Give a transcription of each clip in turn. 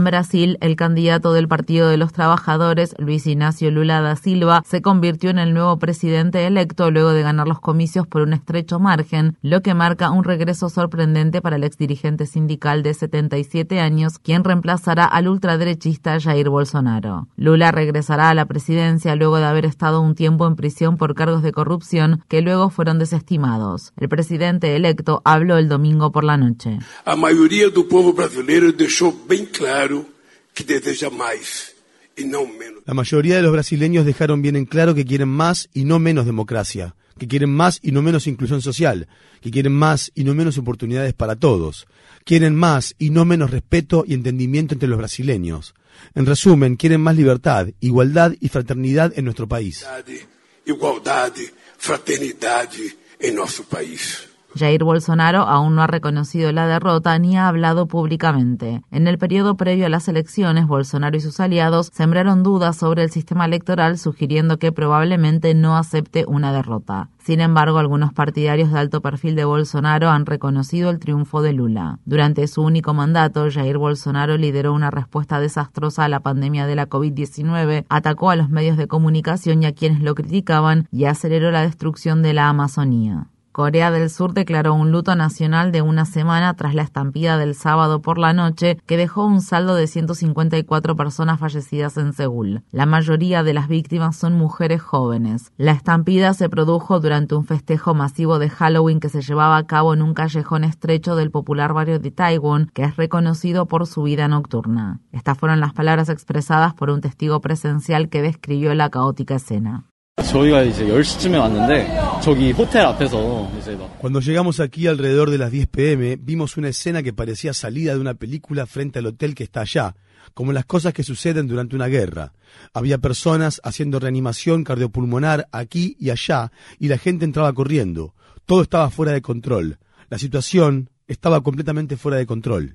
En Brasil, el candidato del Partido de los Trabajadores, Luis Ignacio Lula da Silva, se convirtió en el nuevo presidente electo luego de ganar los comicios por un estrecho margen, lo que marca un regreso sorprendente para el exdirigente sindical de 77 años, quien reemplazará al ultraderechista Jair Bolsonaro. Lula regresará a la presidencia luego de haber estado un tiempo en prisión por cargos de corrupción que luego fueron desestimados. El presidente electo habló el domingo por la noche. La mayoría del pueblo brasileño dejó bien claro que deseja más y no menos. La mayoría de los brasileños dejaron bien en claro que quieren más y no menos democracia, que quieren más y no menos inclusión social, que quieren más y no menos oportunidades para todos, quieren más y no menos respeto y entendimiento entre los brasileños. En resumen, quieren más libertad, igualdad y fraternidad en nuestro país. Igualdad, fraternidad en nuestro país. Jair Bolsonaro aún no ha reconocido la derrota ni ha hablado públicamente. En el periodo previo a las elecciones, Bolsonaro y sus aliados sembraron dudas sobre el sistema electoral, sugiriendo que probablemente no acepte una derrota. Sin embargo, algunos partidarios de alto perfil de Bolsonaro han reconocido el triunfo de Lula. Durante su único mandato, Jair Bolsonaro lideró una respuesta desastrosa a la pandemia de la COVID-19, atacó a los medios de comunicación y a quienes lo criticaban y aceleró la destrucción de la Amazonía. Corea del Sur declaró un luto nacional de una semana tras la estampida del sábado por la noche que dejó un saldo de 154 personas fallecidas en Seúl. La mayoría de las víctimas son mujeres jóvenes. La estampida se produjo durante un festejo masivo de Halloween que se llevaba a cabo en un callejón estrecho del popular barrio de Taiwán, que es reconocido por su vida nocturna. Estas fueron las palabras expresadas por un testigo presencial que describió la caótica escena. Cuando llegamos aquí alrededor de las 10 pm, vimos una escena que parecía salida de una película frente al hotel que está allá, como las cosas que suceden durante una guerra. Había personas haciendo reanimación cardiopulmonar aquí y allá, y la gente entraba corriendo. Todo estaba fuera de control. La situación estaba completamente fuera de control.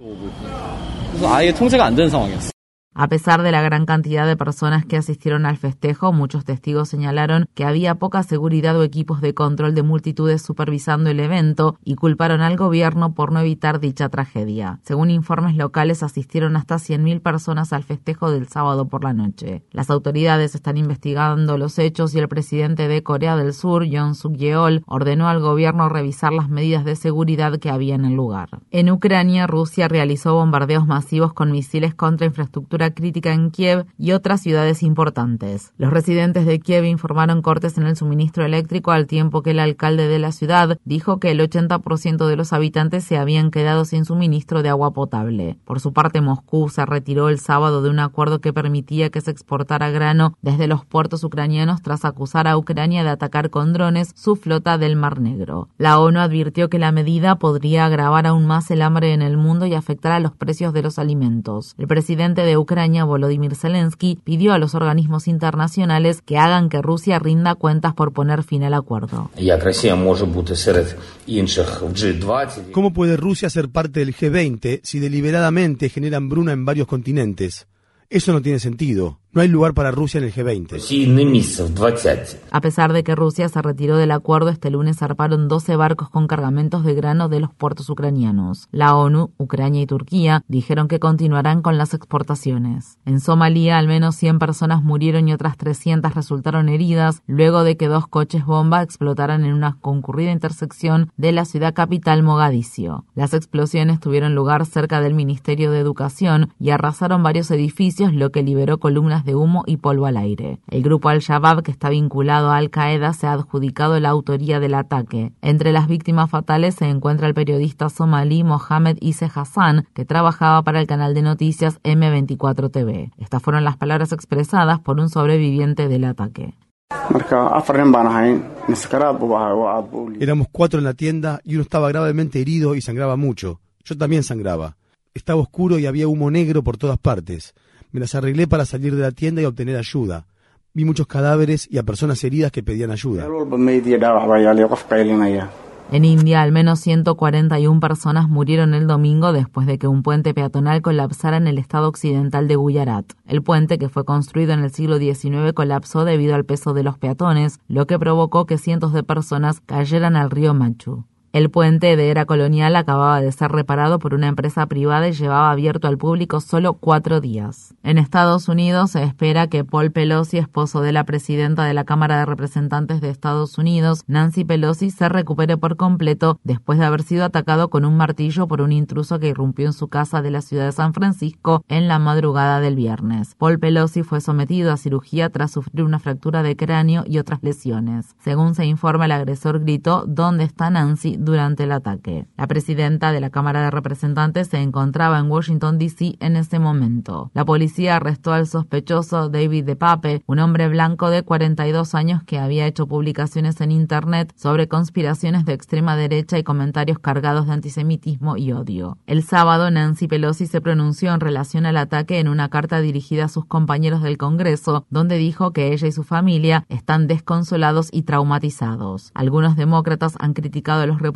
A pesar de la gran cantidad de personas que asistieron al festejo, muchos testigos señalaron que había poca seguridad o equipos de control de multitudes supervisando el evento y culparon al gobierno por no evitar dicha tragedia. Según informes locales, asistieron hasta 100.000 personas al festejo del sábado por la noche. Las autoridades están investigando los hechos y el presidente de Corea del Sur, Yoon Suk Yeol, ordenó al gobierno revisar las medidas de seguridad que había en el lugar. En Ucrania, Rusia realizó bombardeos masivos con misiles contra infraestructura crítica en Kiev y otras ciudades importantes. Los residentes de Kiev informaron cortes en el suministro eléctrico al tiempo que el alcalde de la ciudad dijo que el 80% de los habitantes se habían quedado sin suministro de agua potable. Por su parte, Moscú se retiró el sábado de un acuerdo que permitía que se exportara grano desde los puertos ucranianos tras acusar a Ucrania de atacar con drones su flota del Mar Negro. La ONU advirtió que la medida podría agravar aún más el hambre en el mundo y afectar a los precios de los alimentos. El presidente de Ucrania Ucrania, Volodymyr Zelensky, pidió a los organismos internacionales que hagan que Rusia rinda cuentas por poner fin al acuerdo. ¿Cómo puede Rusia ser parte del G20 si deliberadamente genera hambruna en varios continentes? Eso no tiene sentido. No hay lugar para Rusia en el G20. A pesar de que Rusia se retiró del acuerdo, este lunes zarparon 12 barcos con cargamentos de grano de los puertos ucranianos. La ONU, Ucrania y Turquía dijeron que continuarán con las exportaciones. En Somalia, al menos 100 personas murieron y otras 300 resultaron heridas luego de que dos coches bomba explotaran en una concurrida intersección de la ciudad capital Mogadiscio. Las explosiones tuvieron lugar cerca del Ministerio de Educación y arrasaron varios edificios, lo que liberó columnas de humo y polvo al aire. El grupo Al-Shabaab, que está vinculado a Al-Qaeda, se ha adjudicado la autoría del ataque. Entre las víctimas fatales se encuentra el periodista somalí Mohamed Isse Hassan, que trabajaba para el canal de noticias M24 TV. Estas fueron las palabras expresadas por un sobreviviente del ataque. Éramos cuatro en la tienda y uno estaba gravemente herido y sangraba mucho. Yo también sangraba. Estaba oscuro y había humo negro por todas partes. Me las arreglé para salir de la tienda y obtener ayuda. Vi muchos cadáveres y a personas heridas que pedían ayuda. En India, al menos 141 personas murieron el domingo después de que un puente peatonal colapsara en el estado occidental de Gujarat. El puente, que fue construido en el siglo XIX, colapsó debido al peso de los peatones, lo que provocó que cientos de personas cayeran al río Machu. El puente de era colonial acababa de ser reparado por una empresa privada y llevaba abierto al público solo cuatro días. En Estados Unidos se espera que Paul Pelosi, esposo de la presidenta de la Cámara de Representantes de Estados Unidos, Nancy Pelosi, se recupere por completo después de haber sido atacado con un martillo por un intruso que irrumpió en su casa de la ciudad de San Francisco en la madrugada del viernes. Paul Pelosi fue sometido a cirugía tras sufrir una fractura de cráneo y otras lesiones. Según se informa, el agresor gritó ¿Dónde está Nancy? Durante el ataque. La presidenta de la Cámara de Representantes se encontraba en Washington, D.C. en ese momento. La policía arrestó al sospechoso David DePape, un hombre blanco de 42 años que había hecho publicaciones en Internet sobre conspiraciones de extrema derecha y comentarios cargados de antisemitismo y odio. El sábado, Nancy Pelosi se pronunció en relación al ataque en una carta dirigida a sus compañeros del Congreso, donde dijo que ella y su familia están desconsolados y traumatizados. Algunos demócratas han criticado a los republicanos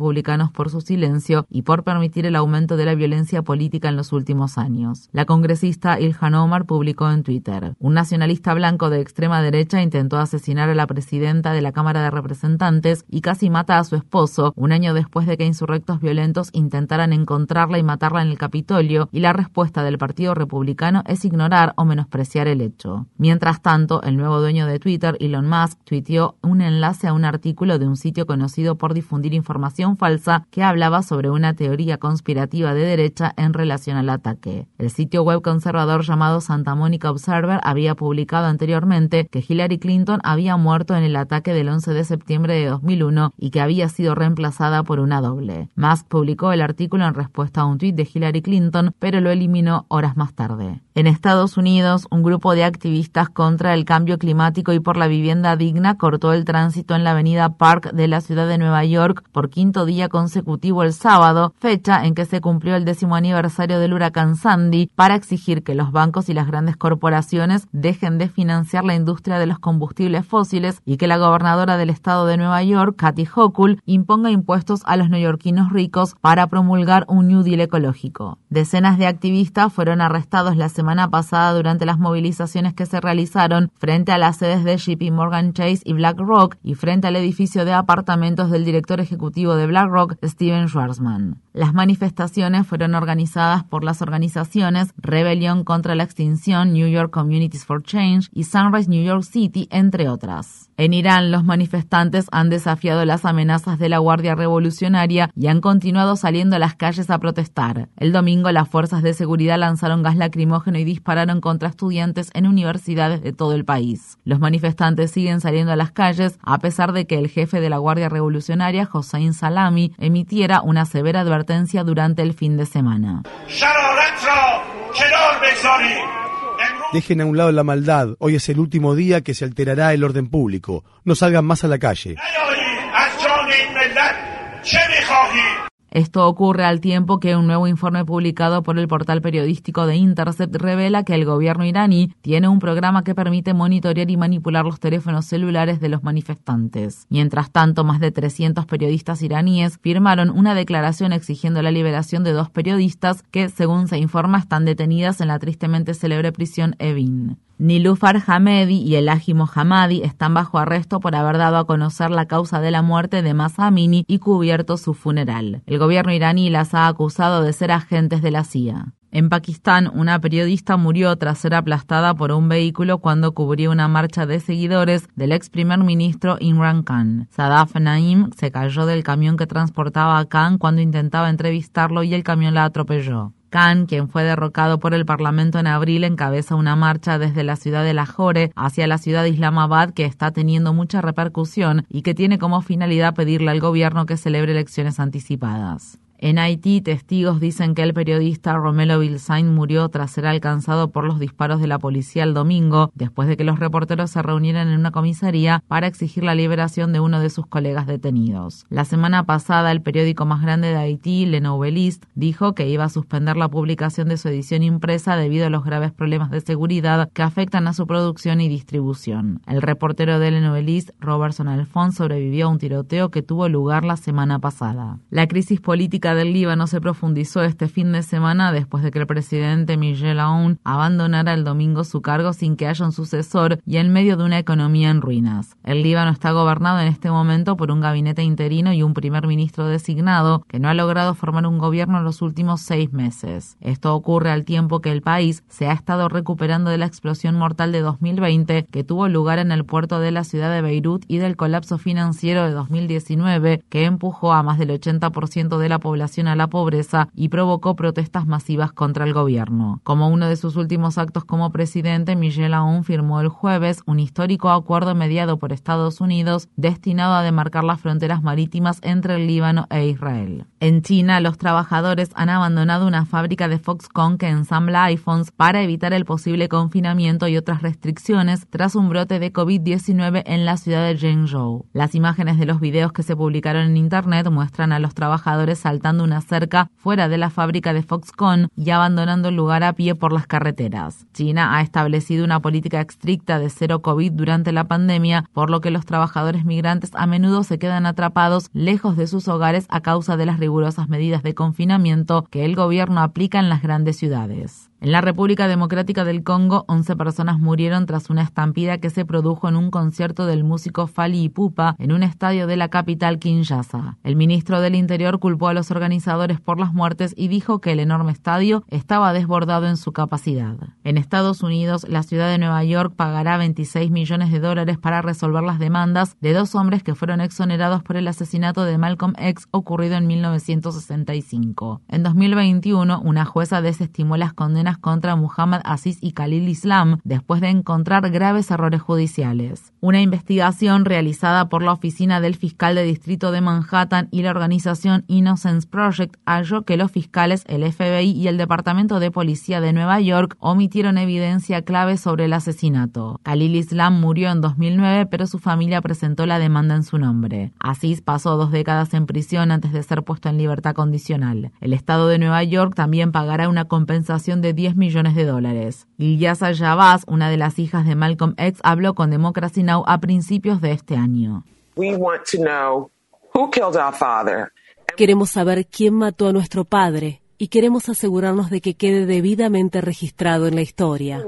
por su silencio y por permitir el aumento de la violencia política en los últimos años. La congresista Ilhan Omar publicó en Twitter, un nacionalista blanco de extrema derecha intentó asesinar a la presidenta de la Cámara de Representantes y casi mata a su esposo un año después de que insurrectos violentos intentaran encontrarla y matarla en el Capitolio y la respuesta del Partido Republicano es ignorar o menospreciar el hecho. Mientras tanto, el nuevo dueño de Twitter, Elon Musk, tuiteó un enlace a un artículo de un sitio conocido por difundir falsa que hablaba sobre una teoría conspirativa de derecha en relación al ataque. El sitio web conservador llamado Santa Monica Observer había publicado anteriormente que Hillary Clinton había muerto en el ataque del 11 de septiembre de 2001 y que había sido reemplazada por una doble. Musk publicó el artículo en respuesta a un tuit de Hillary Clinton, pero lo eliminó horas más tarde. En Estados Unidos, un grupo de activistas contra el cambio climático y por la vivienda digna cortó el tránsito en la avenida Park de la ciudad de Nueva York por día consecutivo el sábado, fecha en que se cumplió el décimo aniversario del huracán Sandy, para exigir que los bancos y las grandes corporaciones dejen de financiar la industria de los combustibles fósiles y que la gobernadora del estado de Nueva York, Kathy Hochul, imponga impuestos a los neoyorquinos ricos para promulgar un New Deal ecológico. Decenas de activistas fueron arrestados la semana pasada durante las movilizaciones que se realizaron frente a las sedes de JP Morgan Chase y BlackRock y frente al edificio de apartamentos del director ejecutivo de BlackRock, Steven Schwarzman. Las manifestaciones fueron organizadas por las organizaciones Rebelión contra la Extinción, New York Communities for Change y Sunrise New York City, entre otras. En Irán, los manifestantes han desafiado las amenazas de la Guardia Revolucionaria y han continuado saliendo a las calles a protestar. El domingo, las fuerzas de seguridad lanzaron gas lacrimógeno y dispararon contra estudiantes en universidades de todo el país. Los manifestantes siguen saliendo a las calles a pesar de que el jefe de la Guardia Revolucionaria, Hossein Salami, emitiera una severa advertencia durante el fin de semana. Dejen a un lado la maldad. Hoy es el último día que se alterará el orden público. No salgan más a la calle. Esto ocurre al tiempo que un nuevo informe publicado por el portal periodístico de Intercept revela que el gobierno iraní tiene un programa que permite monitorear y manipular los teléfonos celulares de los manifestantes. Mientras tanto, más de 300 periodistas iraníes firmaron una declaración exigiendo la liberación de dos periodistas que, según se informa, están detenidas en la tristemente célebre prisión Evin. Nilufar Hamedi y Elahi Mohammadi están bajo arresto por haber dado a conocer la causa de la muerte de Masa Amini y cubierto su funeral. El gobierno iraní las ha acusado de ser agentes de la CIA. En Pakistán, una periodista murió tras ser aplastada por un vehículo cuando cubría una marcha de seguidores del ex primer ministro Imran Khan. Sadaf Naim se cayó del camión que transportaba a Khan cuando intentaba entrevistarlo y el camión la atropelló. Khan, quien fue derrocado por el Parlamento en abril, encabeza una marcha desde la ciudad de Lahore hacia la ciudad de Islamabad que está teniendo mucha repercusión y que tiene como finalidad pedirle al gobierno que celebre elecciones anticipadas. En Haití, testigos dicen que el periodista Romelo Vilsain murió tras ser alcanzado por los disparos de la policía el domingo, después de que los reporteros se reunieran en una comisaría para exigir la liberación de uno de sus colegas detenidos. La semana pasada, el periódico más grande de Haití, Le Noveliste, dijo que iba a suspender la publicación de su edición impresa debido a los graves problemas de seguridad que afectan a su producción y distribución. El reportero de Le Noveliste, Robertson Alphonse, sobrevivió a un tiroteo que tuvo lugar la semana pasada. La crisis política del Líbano se profundizó este fin de semana después de que el presidente Michel Aoun abandonara el domingo su cargo sin que haya un sucesor y en medio de una economía en ruinas. El Líbano está gobernado en este momento por un gabinete interino y un primer ministro designado que no ha logrado formar un gobierno en los últimos seis meses. Esto ocurre al tiempo que el país se ha estado recuperando de la explosión mortal de 2020 que tuvo lugar en el puerto de la ciudad de Beirut y del colapso financiero de 2019 que empujó a más del 80% de la población a la pobreza y provocó protestas masivas contra el gobierno. Como uno de sus últimos actos como presidente, Michel Aoun firmó el jueves un histórico acuerdo mediado por Estados Unidos destinado a demarcar las fronteras marítimas entre el Líbano e Israel. En China, los trabajadores han abandonado una fábrica de Foxconn que ensambla iPhones para evitar el posible confinamiento y otras restricciones tras un brote de COVID-19 en la ciudad de Zhengzhou. Las imágenes de los videos que se publicaron en Internet muestran a los trabajadores saltando una cerca fuera de la fábrica de Foxconn y abandonando el lugar a pie por las carreteras. China ha establecido una política estricta de cero COVID durante la pandemia, por lo que los trabajadores migrantes a menudo se quedan atrapados lejos de sus hogares a causa de las rigurosas medidas de confinamiento que el gobierno aplica en las grandes ciudades. En la República Democrática del Congo, 11 personas murieron tras una estampida que se produjo en un concierto del músico Fali Ipupa en un estadio de la capital Kinshasa. El ministro del Interior culpó a los organizadores por las muertes y dijo que el enorme estadio estaba desbordado en su capacidad. En Estados Unidos, la ciudad de Nueva York pagará 26 millones de dólares para resolver las demandas de dos hombres que fueron exonerados por el asesinato de Malcolm X ocurrido en 1965. En 2021, una jueza desestimó las condenas contra Muhammad Aziz y Khalil Islam después de encontrar graves errores judiciales. Una investigación realizada por la Oficina del Fiscal de Distrito de Manhattan y la organización Innocence Project halló que los fiscales, el FBI y el Departamento de Policía de Nueva York omitieron evidencia clave sobre el asesinato. Khalil Islam murió en 2009, pero su familia presentó la demanda en su nombre. Aziz pasó dos décadas en prisión antes de ser puesto en libertad condicional. El Estado de Nueva York también pagará una compensación de 10 millones de dólares. Ilyasa Jabaz, una de las hijas de Malcolm X, habló con Democracy Now! a principios de este año. Queremos saber quién mató a nuestro padre y queremos asegurarnos de que quede debidamente registrado en la historia.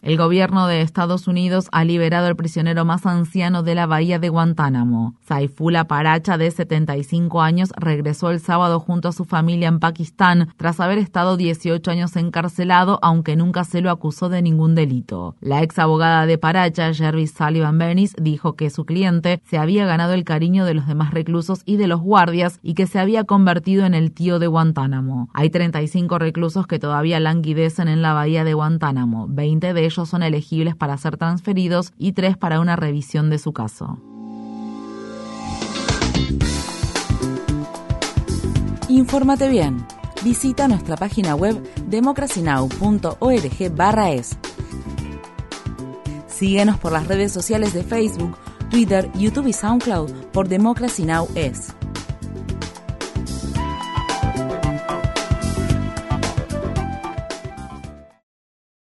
El gobierno de Estados Unidos ha liberado al prisionero más anciano de la bahía de Guantánamo. Saifullah Paracha, de 75 años, regresó el sábado junto a su familia en Pakistán tras haber estado 18 años encarcelado, aunque nunca se lo acusó de ningún delito. La ex abogada de Paracha, Jervis Sullivan Bernis, dijo que su cliente se había ganado el cariño de los demás reclusos y de los guardias y que se había convertido en el tío de Guantánamo. Hay 35 reclusos que todavía languidecen en la bahía de Guantánamo. 20 de ellos son elegibles para ser transferidos y 3 para una revisión de su caso. Infórmate bien. Visita nuestra página web democracynow.org/es. Síguenos por las redes sociales de Facebook, Twitter, YouTube y SoundCloud por Democracy Now! es.